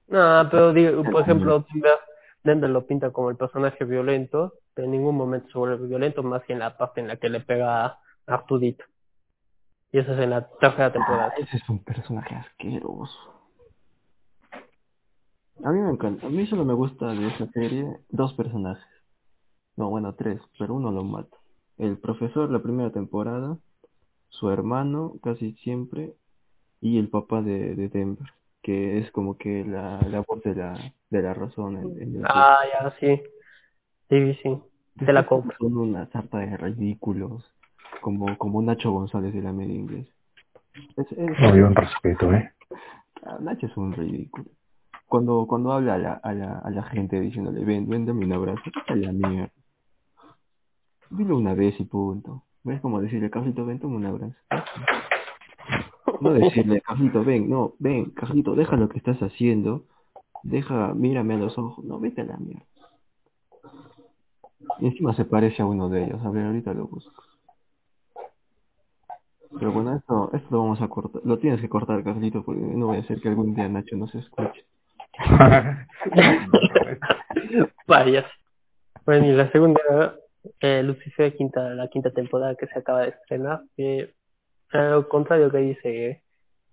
No, pero digo, por ejemplo, Dender lo pinta como el personaje violento, pero en ningún momento se vuelve violento, más que en la parte en la que le pega a Artudito. Y eso es en la tercera temporada. Ah, ese es un personaje asqueroso. A mí me encanta. A mí solo me gusta de esa serie dos personajes. No, bueno, tres, pero uno lo mata. El profesor, la primera temporada, su hermano, casi siempre, y el papá de, de Denver, que es como que la, la voz de la, de la razón en, en el Ah, ya, sí. Sí, sí. Te la compro. Son una sarta de ridículos, como, como Nacho González de la media inglés. Es, es- No, yo un respeto, ¿eh? Ah, Nacho es un ridículo. Cuando, cuando habla a la, a la, a la gente diciéndole, ven, ven, dame un abrazo, a la mierda. Dilo una vez y punto. ¿Ves como decirle, Carlito, ven, toma un abrazo? No decirle, Carlito, ven, no, ven, Carlito, deja lo que estás haciendo, deja, mírame a los ojos, no, vete a la mierda. Y encima se parece a uno de ellos, a ver, ahorita lo busco. Pero bueno, esto, esto lo vamos a cortar, lo tienes que cortar, Carlito, porque no voy a hacer que algún día Nacho no se escuche. Vayas. Bueno, y la segunda, eh, Lucifer, quinta, la quinta temporada que se acaba de estrenar, que al contrario que dice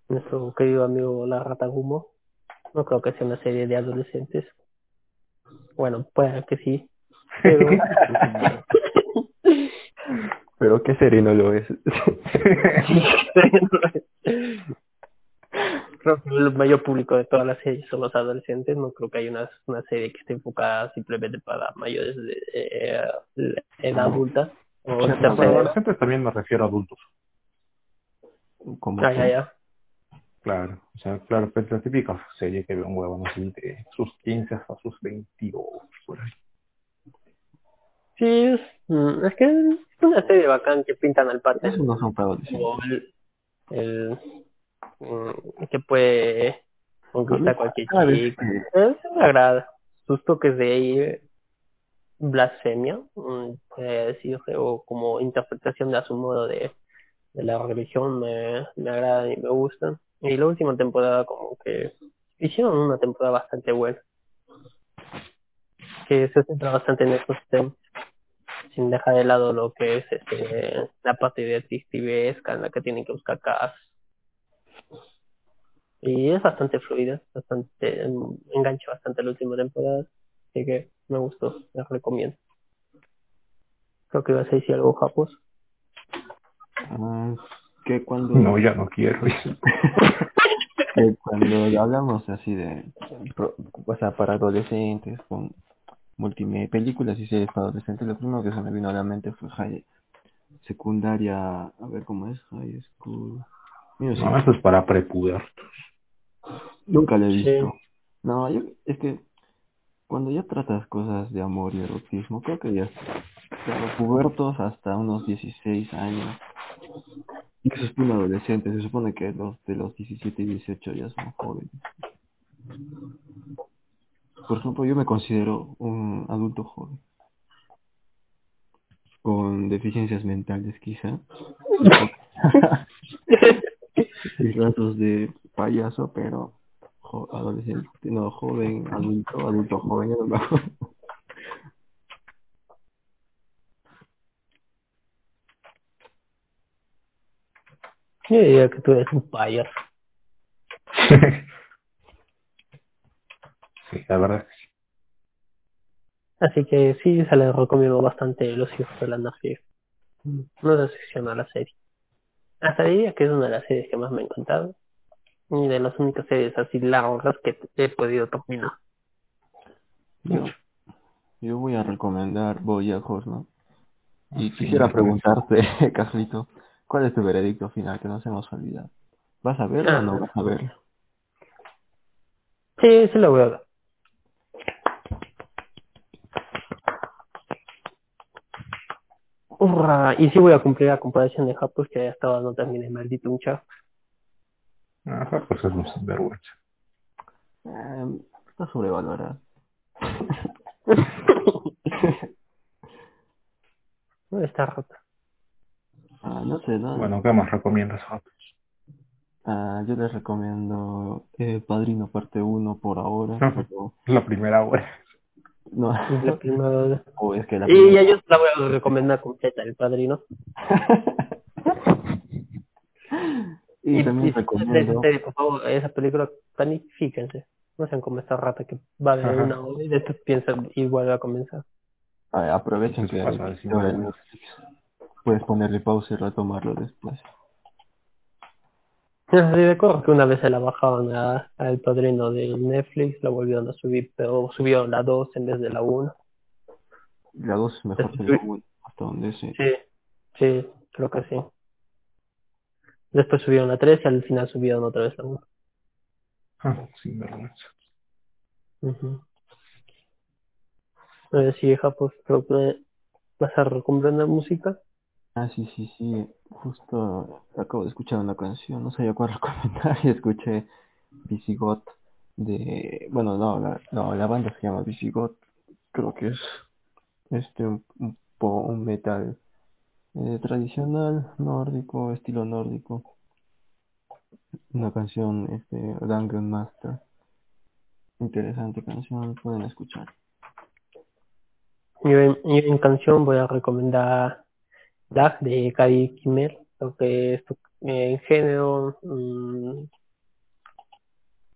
nuestro querido amigo La Rata Gumo, no creo que sea una serie de adolescentes. Bueno, puede que sí, pero... <laughs> <laughs> Pero qué sereno lo es. <laughs> creo que el mayor público de todas las series son los adolescentes. No creo que haya una, una serie que esté enfocada simplemente para mayores de eh, edad adulta. O para edad. adolescentes también me refiero a adultos. Como Ah, ya, ya. Claro, o sea, claro, pues la típica serie que ve un huevón así de sus 15 hasta sus 22, por ahí. Sí, es, mm, es que es una serie bacán que pintan al padre. Esos no son para adolescentes. Como el, el que puede conquistar cualquier chica. que- Eh, sí me agrada. Sus toques de ahí, blasfemia, mm, puede decirse, o como interpretación de a su modo de, de la religión me, me agrada y me gustan. Y la última temporada como que hicieron una temporada bastante buena. Que se centra bastante en estos temas. Sin dejar de lado lo que es este, la parte detectivesca en la que tienen que buscar casos. Y es bastante fluida, bastante em, engancha bastante la última temporada, así que me gustó, les recomiendo. Creo que ibas a decir algo, Japos. Ah, que cuando No, ya no quiero. <laughs> que cuando hablamos así de pro- o sea para adolescentes con multimedia películas y series para adolescentes lo primero que se me vino a la mente fue high, secundaria a ver cómo es high school Music. No, eso es para prepubertos. nunca lo he Sí. visto no yo es que cuando ya tratas cosas de amor y erotismo creo que ya claro, pubertos hasta unos 16 años y que se supone adolescentes se supone que los de los 17 y 18 ya son jóvenes Por ejemplo, yo me considero un adulto joven. Con deficiencias mentales, quizá. <laughs> <laughs> rasgos de payaso, pero jo- adolescente, no, joven, adulto, adulto joven, acuerdo. Yo diría que tú eres un payaso. <laughs> sí, la verdad. que sí. Así que sí, se les recomiendo bastante Los hijos de la anarquía. No decepciona la serie. Hasta diría que es una de las series que más me ha encantado. Y de las únicas series así largas que he podido terminar. Yo, yo voy a recomendar Bojack Horseman. Y Sí, quisiera preguntarte, <laughs> Carlito, ¿cuál es tu veredicto final? Que nos hemos olvidado. ¿Vas a verlo o no Ah. vas a verlo? Sí, sí lo voy a ver. Hurra, y sí voy a cumplir la comparación de Japos que hasta ahora no terminé maldito un chat. Ajá, pues es un sinvergüenza. Eh, está sobrevalorado. <laughs> No está rota. Ah, no sé, ¿no? Bueno, ¿qué más recomiendas? Javi? Ah, yo les recomiendo eh, Padrino parte 1 por ahora, <laughs> pero La primera hora. No, <laughs> Es la primera- o es que la Y primera- ya yo la voy a recomendar completa, el padrino. <laughs> y también y recomiendo, por favor, esa película, planifíquense. No sean como esta rata que va de Ajá. una hora y después piensan y vuelve a comenzar. ah, aprovechen Eso que pasa, el decimos, video en bueno. Netflix. puedes ponerle pausa y retomarlo después. Sí, recuerdo que una vez se la bajaron a- al padrino de Netflix, la volvieron a subir, pero subieron la 2 en vez de la 1. La 2 es mejor que Sí. la 1, hasta donde sé. Sí, sí, creo que sí. Después subieron la 3 y al final subieron otra vez la 1. Ah, sinvergüenza. Ujú. Eh, sí, hija, pues creo que vas a recomendar música. Ah, sí, sí, sí. Justo acabo de escuchar una canción, no sabía cuál <laughs> recomendar y escuché Visigot de... Bueno, no, la, no, la banda se llama Visigot. Creo que es este un, un, un metal eh, tradicional, nórdico, estilo nórdico. Una canción, este, Dungeon Master. Interesante canción, pueden escuchar. Yo en, yo en canción voy a recomendar Dag de Cady Kimmel, lo que es eh, en género mm,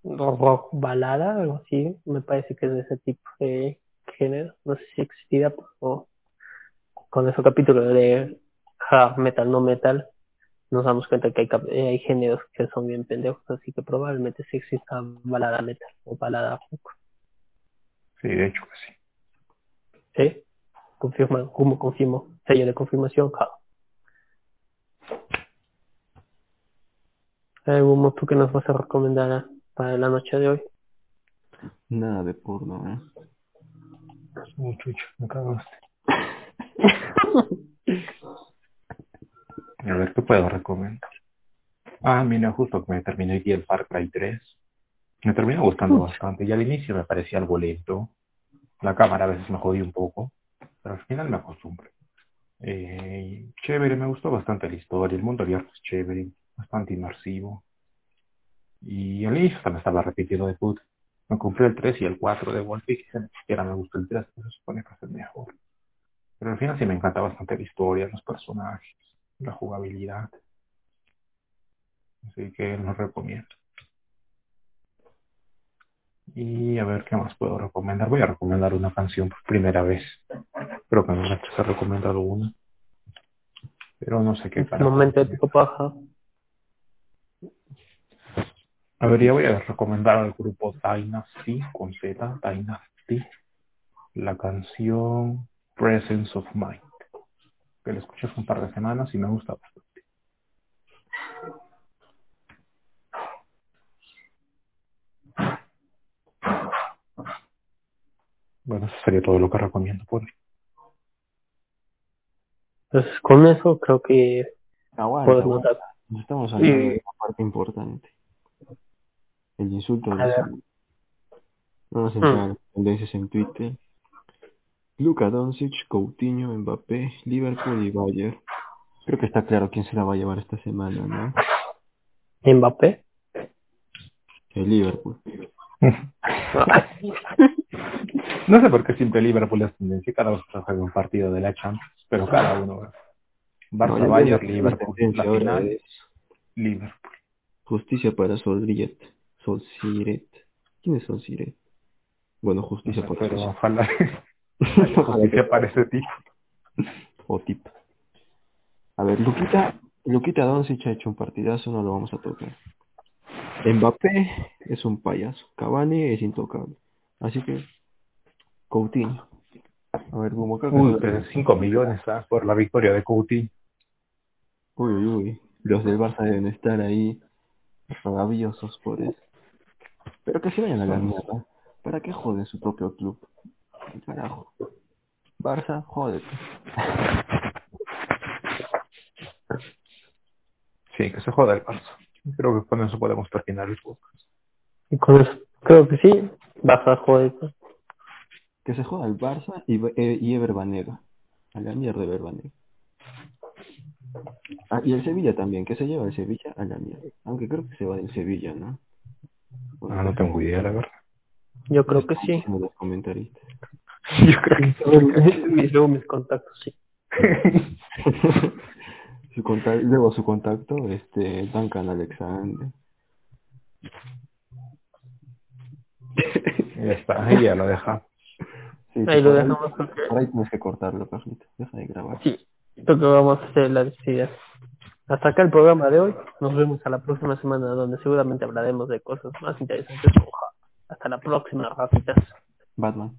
rock balada, algo así, me parece que es de ese tipo de género, no sé si existirá, pero con ese capítulo de hard metal, no metal, nos damos cuenta que hay, eh, hay géneros que son bien pendejos, así que probablemente sí exista balada metal o balada rock. Sí, de hecho que sí. ¿Sí? Confirma, ¿cómo confirmo? Sello de confirmación. Eh, Gumo, ¿tú qué nos vas a recomendar para la noche de hoy? Nada de porno, ¿eh? Uy, chucho, me cagaste. <laughs> A ver, ¿qué puedo recomendar? Ah, mira, justo que me terminé aquí el Far Cry 3. Me terminó gustando bastante. Y al inicio me parecía algo lento. La cámara a veces me jodía un poco. Pero al final me acostumbré. Eh, chévere, me gustó bastante la historia. El mundo abierto es chévere, bastante inmersivo. Y inicio hasta me estaba repitiendo de puta. Me compré el 3 y el 4 de Wolf y ni siquiera me gustó el 3, pero se supone que es el mejor. Pero al final sí me encanta bastante la historia, los personajes, la jugabilidad. Así que lo recomiendo. Y a ver qué más puedo recomendar. Voy a recomendar una canción por primera vez. Creo que no me he recomendado una. Pero no sé qué carajo. momento de pico paja. A ver, ya voy a recomendar al grupo Dynasty con Z, Dynasty, la canción Presence of Mind, que la escuché hace un par de semanas y me gusta bastante. Bueno, eso sería todo lo que recomiendo por hoy. Entonces, con eso creo que Aguanta, puedes aguanta. estamos hablando Sí. de una parte importante. El insulto semana. Vamos a entrar Mm. a las tendencias en Twitter. Luka Doncic, Coutinho, Mbappé, Liverpool y Bayern. Creo que está claro quién se la va a llevar esta semana, ¿no? Mbappé. El Liverpool. No sé por qué siempre Liverpool es tendencia, cada que juega un partido de la Champions, pero cada uno. No, Barça, ya Bayern, Liverpool, la ahora final, es Liverpool. justicia para Solriet. Solsiret. ¿Quién es Solsiret? Bueno, No justicia sé, para pero ojalá justicia que- <laughs> para ese tipo. o tip. A ver, Luquita, Luquita Doncic ha hecho un partidazo, no lo vamos a tocar. Mbappé es un payaso, Cavani es intocable. Así que, Coutinho. A ver, creo que Uy, pero 5 millones ¿ah? por la victoria de Coutinho. uy, uy, uy, los del Barça deben estar ahí rabiosos por eso. Pero que se vayan a la mierda. ¿Para qué joden su propio club? Carajo. Barça, jódete. Sí, que se joda el Barça. Creo que con eso podemos terminar el podcast. Y con eso creo que sí. Vas a joder. Que se joda el Barça y, eh, y Ever Banega. A la mierda Ever Banega. Ah, y el Sevilla también, que se lleva el Sevilla a la mierda. Aunque creo que se va del Sevilla, ¿no? Ah, no tengo idea, la verdad. Yo creo que sí. Como los comentaristas. <laughs> Yo creo Y luego mis contactos, sí. <laughs> Su conta- luego su contacto, este, Duncan Alexander. <laughs> ya está, ahí ya lo deja. Sí, Ahí lo dejamos ahí tienes que cortarlo, Carlito. Deja de grabar. sí. Creo que vamos a hacer la despedida. Hasta acá el programa de hoy. Nos vemos a la próxima semana donde seguramente hablaremos de cosas más interesantes. Hasta la próxima, rapitas. Batman.